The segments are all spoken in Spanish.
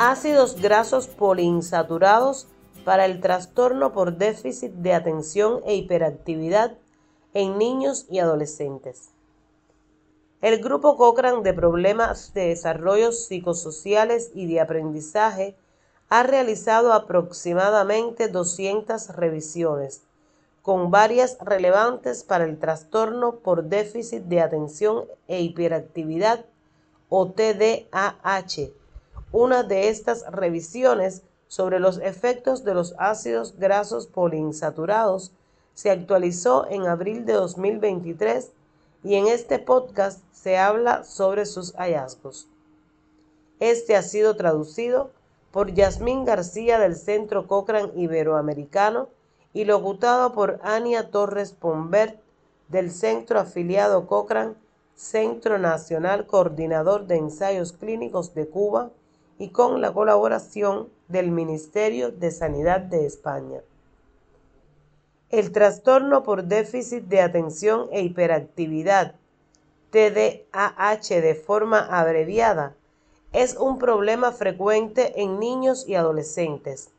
Ácidos grasos poliinsaturados para el trastorno por déficit de atención e hiperactividad en niños y adolescentes. El grupo Cochrane de problemas de desarrollo psicosociales y de aprendizaje ha realizado aproximadamente 200 revisiones, con varias relevantes para el trastorno por déficit de atención e hiperactividad o TDAH. Una de estas revisiones sobre los efectos de los ácidos grasos poliinsaturados se actualizó en abril de 2023 y en este podcast se habla sobre sus hallazgos. Este ha sido traducido por Yasmín García del Centro Cochrane Iberoamericano y locutado por Ania Torres Pombert del Centro Afiliado Cochrane, Centro Nacional Coordinador de Ensayos Clínicos de Cuba y con la colaboración del Ministerio de Sanidad de España. El trastorno por déficit de atención e hiperactividad, TDAH de forma abreviada, es un problema frecuente en niños y adolescentes.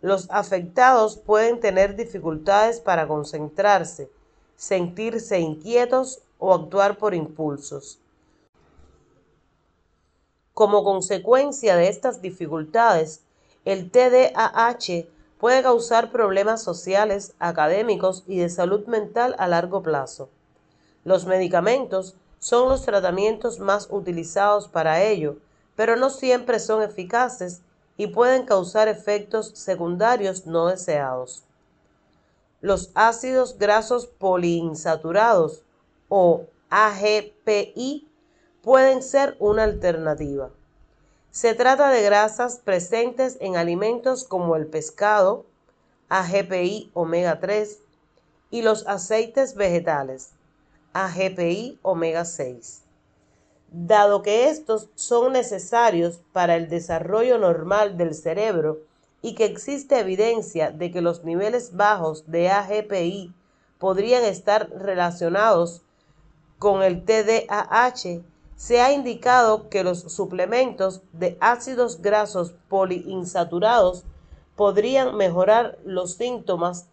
Los afectados pueden tener dificultades para concentrarse, sentirse inquietos o actuar por impulsos. Como consecuencia de estas dificultades, el TDAH puede causar problemas sociales, académicos y de salud mental a largo plazo. Los medicamentos son los tratamientos más utilizados para ello, pero no siempre son eficaces y pueden causar efectos secundarios no deseados. Los ácidos grasos poliinsaturados o AGPI pueden ser una alternativa. Se trata de grasas presentes en alimentos como el pescado, AGPI omega 3, y los aceites vegetales, AGPI omega 6. Dado que estos son necesarios para el desarrollo normal del cerebro y que existe evidencia de que los niveles bajos de AGPI podrían estar relacionados con el TDAH, se ha indicado que los suplementos de ácidos grasos poliinsaturados podrían mejorar los síntomas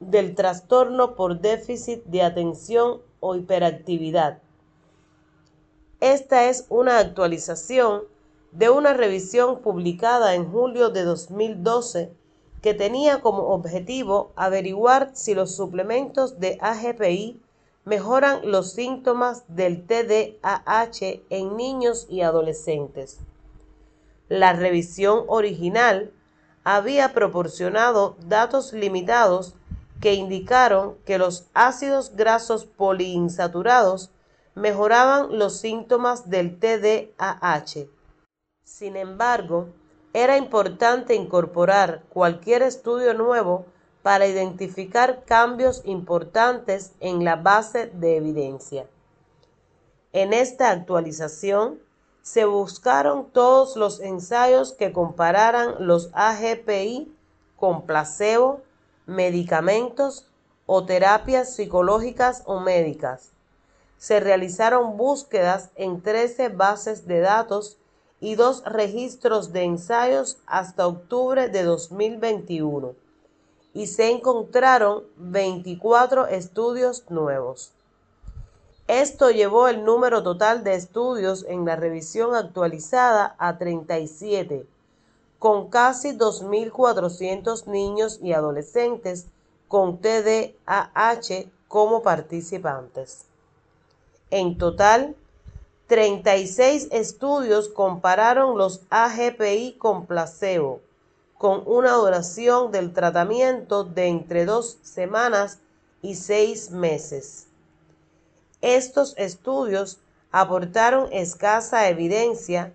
del trastorno por déficit de atención o hiperactividad. Esta es una actualización de una revisión publicada en julio de 2012 que tenía como objetivo averiguar si los suplementos de AGPI mejoran los síntomas del TDAH en niños y adolescentes. La revisión original había proporcionado datos limitados que indicaron que los ácidos grasos poliinsaturados mejoraban los síntomas del TDAH. Sin embargo, era importante incorporar cualquier estudio nuevo para identificar cambios importantes en la base de evidencia. En esta actualización se buscaron todos los ensayos que compararan los AGPI con placebo, medicamentos o terapias psicológicas o médicas. Se realizaron búsquedas en 13 bases de datos y dos registros de ensayos hasta octubre de 2021 y se encontraron 24 estudios nuevos. Esto llevó el número total de estudios en la revisión actualizada a 37, con casi 2.400 niños y adolescentes con TDAH como participantes. En total, 36 estudios compararon los AGPI con placebo con una duración del tratamiento de entre dos semanas y seis meses. Estos estudios aportaron escasa evidencia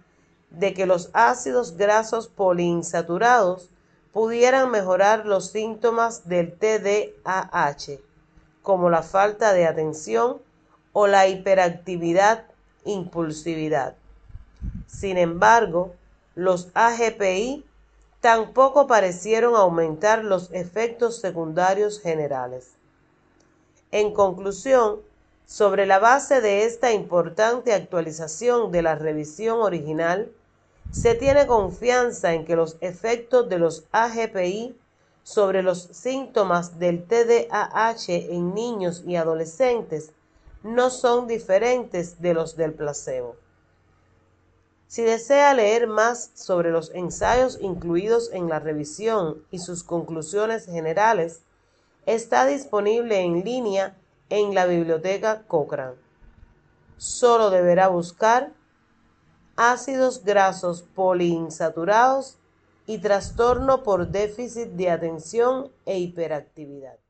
de que los ácidos grasos poliinsaturados pudieran mejorar los síntomas del TDAH, como la falta de atención o la hiperactividad impulsividad. Sin embargo, los AGPI tampoco parecieron aumentar los efectos secundarios generales. En conclusión, sobre la base de esta importante actualización de la revisión original, Se tiene confianza en que los efectos de los AGPI sobre los síntomas del TDAH en niños y adolescentes no son diferentes de los del placebo. Si desea leer más sobre los ensayos incluidos en la revisión y sus conclusiones generales, está disponible en línea en la biblioteca Cochrane. Solo deberá buscar ácidos grasos poliinsaturados y trastorno por déficit de atención e hiperactividad.